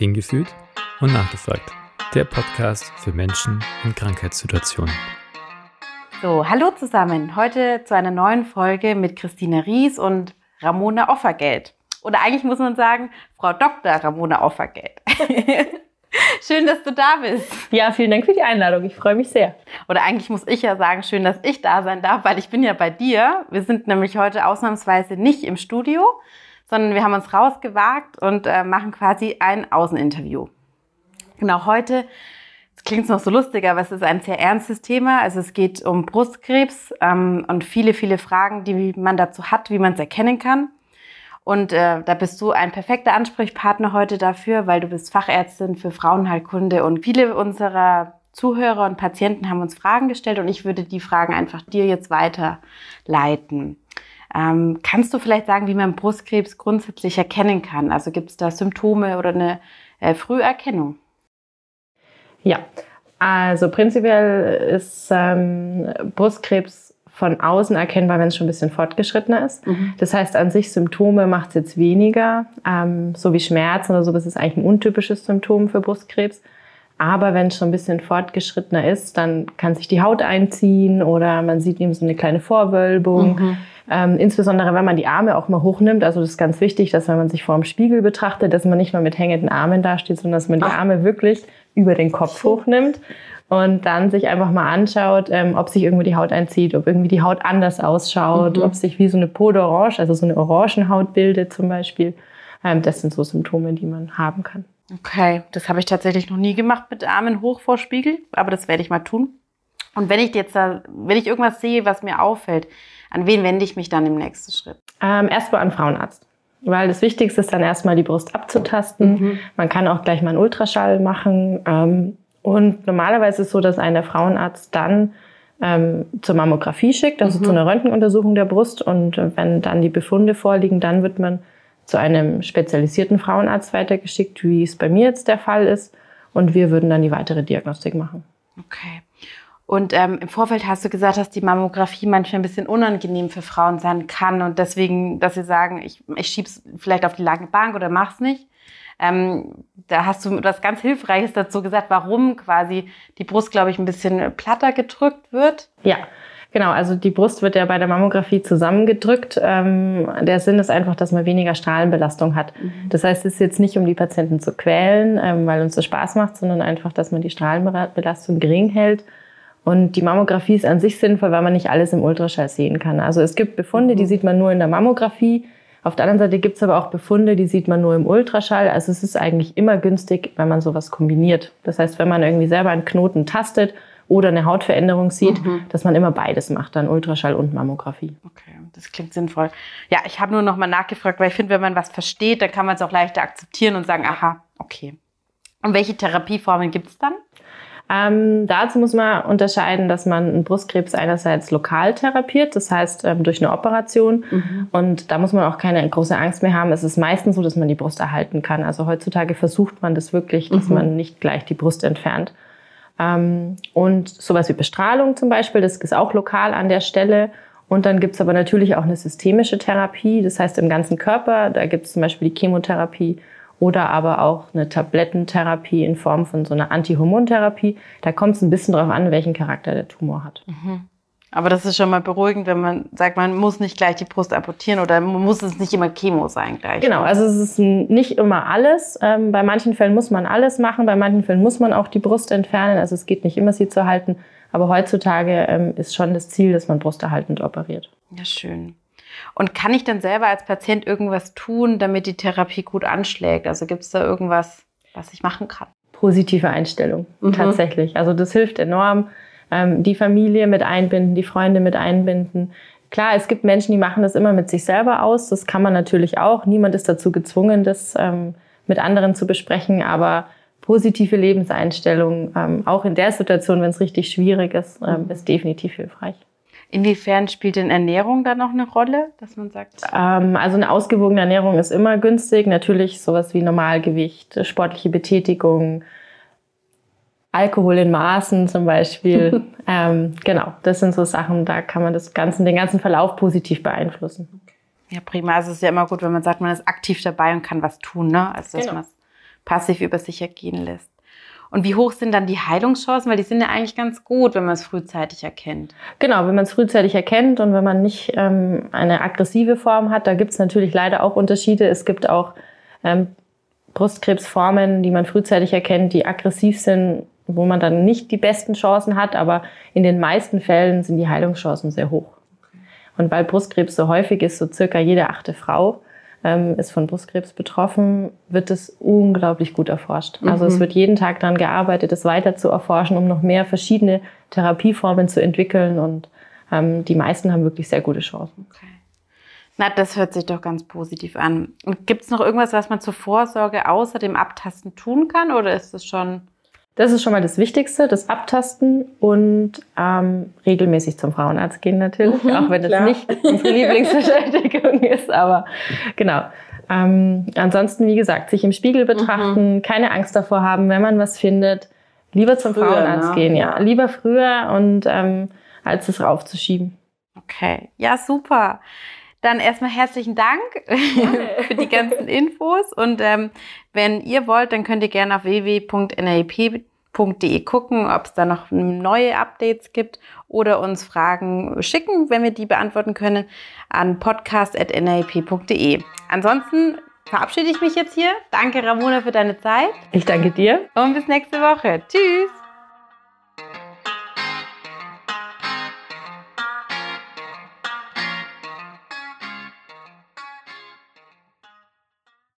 Hingefühlt und nachgefragt. Der Podcast für Menschen in Krankheitssituationen. So, hallo zusammen. Heute zu einer neuen Folge mit Christina Ries und Ramona Offergeld. Oder eigentlich muss man sagen, Frau Dr. Ramona Offergeld. schön, dass du da bist. Ja, vielen Dank für die Einladung. Ich freue mich sehr. Oder eigentlich muss ich ja sagen, schön, dass ich da sein darf, weil ich bin ja bei dir. Wir sind nämlich heute ausnahmsweise nicht im Studio, sondern wir haben uns rausgewagt und äh, machen quasi ein Außeninterview. Genau, heute klingt es noch so lustig, aber es ist ein sehr ernstes Thema. Also es geht um Brustkrebs ähm, und viele, viele Fragen, die man dazu hat, wie man es erkennen kann. Und äh, da bist du ein perfekter Ansprechpartner heute dafür, weil du bist Fachärztin für Frauenheilkunde und viele unserer Zuhörer und Patienten haben uns Fragen gestellt und ich würde die Fragen einfach dir jetzt weiterleiten. Ähm, kannst du vielleicht sagen, wie man Brustkrebs grundsätzlich erkennen kann? Also gibt es da Symptome oder eine äh, Früherkennung? Ja, also prinzipiell ist ähm, Brustkrebs von außen erkennbar, wenn es schon ein bisschen fortgeschrittener ist. Mhm. Das heißt, an sich Symptome macht es jetzt weniger, ähm, so wie Schmerzen oder so, das ist eigentlich ein untypisches Symptom für Brustkrebs. Aber wenn es schon ein bisschen fortgeschrittener ist, dann kann sich die Haut einziehen oder man sieht eben so eine kleine Vorwölbung. Mhm. Ähm, insbesondere wenn man die Arme auch mal hochnimmt. Also das ist ganz wichtig, dass wenn man sich vor dem Spiegel betrachtet, dass man nicht mal mit hängenden Armen dasteht, sondern dass man die Arme wirklich über den Kopf hochnimmt und dann sich einfach mal anschaut, ähm, ob sich irgendwo die Haut einzieht, ob irgendwie die Haut anders ausschaut, mhm. ob sich wie so eine Peau d'Orange, also so eine Orangenhaut bildet zum Beispiel. Ähm, das sind so Symptome, die man haben kann. Okay, das habe ich tatsächlich noch nie gemacht mit Armen hoch vor Spiegel, aber das werde ich mal tun. Und wenn ich jetzt da, wenn ich irgendwas sehe, was mir auffällt, an wen wende ich mich dann im nächsten Schritt? Ähm, erstmal an Frauenarzt. Weil das Wichtigste ist dann erstmal die Brust abzutasten. Mhm. Man kann auch gleich mal einen Ultraschall machen. Ähm, und normalerweise ist es so, dass ein der Frauenarzt dann ähm, zur Mammographie schickt, also mhm. zu einer Röntgenuntersuchung der Brust. Und wenn dann die Befunde vorliegen, dann wird man zu einem spezialisierten Frauenarzt weitergeschickt, wie es bei mir jetzt der Fall ist. Und wir würden dann die weitere Diagnostik machen. Okay. Und ähm, im Vorfeld hast du gesagt, dass die Mammographie manchmal ein bisschen unangenehm für Frauen sein kann und deswegen, dass sie sagen, ich, ich schieb's vielleicht auf die lange Bank oder mach's nicht. Ähm, da hast du etwas ganz Hilfreiches dazu gesagt, warum quasi die Brust, glaube ich, ein bisschen platter gedrückt wird. Ja, genau. Also die Brust wird ja bei der Mammographie zusammengedrückt. Ähm, der Sinn ist einfach, dass man weniger Strahlenbelastung hat. Mhm. Das heißt, es ist jetzt nicht, um die Patienten zu quälen, ähm, weil uns das Spaß macht, sondern einfach, dass man die Strahlenbelastung gering hält und die Mammographie ist an sich sinnvoll, weil man nicht alles im Ultraschall sehen kann. Also es gibt Befunde, die mhm. sieht man nur in der Mammographie. Auf der anderen Seite gibt es aber auch Befunde, die sieht man nur im Ultraschall. Also es ist eigentlich immer günstig, wenn man sowas kombiniert. Das heißt, wenn man irgendwie selber einen Knoten tastet oder eine Hautveränderung sieht, mhm. dass man immer beides macht, dann Ultraschall und Mammographie. Okay, das klingt sinnvoll. Ja, ich habe nur noch mal nachgefragt, weil ich finde, wenn man was versteht, dann kann man es auch leichter akzeptieren und sagen, aha, okay. Und welche Therapieformen gibt es dann? Ähm, dazu muss man unterscheiden, dass man einen Brustkrebs einerseits lokal therapiert, das heißt ähm, durch eine Operation. Mhm. Und da muss man auch keine große Angst mehr haben. Es ist meistens so, dass man die Brust erhalten kann. Also heutzutage versucht man das wirklich, dass mhm. man nicht gleich die Brust entfernt. Ähm, und sowas wie Bestrahlung zum Beispiel, das ist auch lokal an der Stelle. Und dann gibt's aber natürlich auch eine systemische Therapie, das heißt im ganzen Körper. Da gibt's zum Beispiel die Chemotherapie oder aber auch eine Tablettentherapie in Form von so einer Antihormontherapie. Da kommt es ein bisschen drauf an, welchen Charakter der Tumor hat. Mhm. Aber das ist schon mal beruhigend, wenn man sagt, man muss nicht gleich die Brust amputieren oder muss es nicht immer Chemo sein gleich. Genau, also es ist nicht immer alles. Ähm, bei manchen Fällen muss man alles machen, bei manchen Fällen muss man auch die Brust entfernen. Also es geht nicht immer, sie zu halten. Aber heutzutage ähm, ist schon das Ziel, dass man brusterhaltend operiert. Ja, schön. Und kann ich dann selber als Patient irgendwas tun, damit die Therapie gut anschlägt? Also gibt es da irgendwas, was ich machen kann? Positive Einstellung, mhm. tatsächlich. Also das hilft enorm. Ähm, die Familie mit einbinden, die Freunde mit einbinden. Klar, es gibt Menschen, die machen das immer mit sich selber aus. Das kann man natürlich auch. Niemand ist dazu gezwungen, das ähm, mit anderen zu besprechen. Aber positive Lebenseinstellung, ähm, auch in der Situation, wenn es richtig schwierig ist, ähm, ist definitiv hilfreich. Inwiefern spielt denn Ernährung da noch eine Rolle, dass man sagt? Ähm, also eine ausgewogene Ernährung ist immer günstig. Natürlich sowas wie Normalgewicht, sportliche Betätigung, Alkohol in Maßen zum Beispiel. ähm, genau, das sind so Sachen, da kann man das ganzen, den ganzen Verlauf positiv beeinflussen. Ja, prima. Also es ist ja immer gut, wenn man sagt, man ist aktiv dabei und kann was tun, ne? Also dass genau. man es passiv über sich ergehen lässt. Und wie hoch sind dann die Heilungschancen? Weil die sind ja eigentlich ganz gut, wenn man es frühzeitig erkennt. Genau, wenn man es frühzeitig erkennt und wenn man nicht ähm, eine aggressive Form hat, da gibt es natürlich leider auch Unterschiede. Es gibt auch ähm, Brustkrebsformen, die man frühzeitig erkennt, die aggressiv sind, wo man dann nicht die besten Chancen hat, aber in den meisten Fällen sind die Heilungschancen sehr hoch. Und weil Brustkrebs so häufig ist, so circa jede achte Frau ähm, ist von Brustkrebs betroffen, wird es unglaublich gut erforscht. Mhm. Also es mhm. wird jeden Tag daran gearbeitet, es weiter zu erforschen, um noch mehr verschiedene Therapieformen zu entwickeln und ähm, die meisten haben wirklich sehr gute Chancen. Okay. Na, das hört sich doch ganz positiv an. Und gibt es noch irgendwas, was man zur Vorsorge außer dem Abtasten tun kann oder ist es schon das ist schon mal das Wichtigste, das Abtasten und ähm, regelmäßig zum Frauenarzt gehen natürlich, mhm, auch wenn das klar. nicht unsere Lieblingsbeschäftigung ist, aber genau. Ähm, ansonsten, wie gesagt, sich im Spiegel betrachten, mhm. keine Angst davor haben, wenn man was findet, lieber zum früher, Frauenarzt ne? gehen, ja. ja. Lieber früher und ähm, als es raufzuschieben. Okay, ja, super. Dann erstmal herzlichen Dank für die ganzen Infos. Und ähm, wenn ihr wollt, dann könnt ihr gerne auf www.nap www.de gucken, ob es da noch neue Updates gibt oder uns Fragen schicken, wenn wir die beantworten können, an podcast.nlp.de. Ansonsten verabschiede ich mich jetzt hier. Danke, Ramona, für deine Zeit. Ich danke dir. Und bis nächste Woche. Tschüss.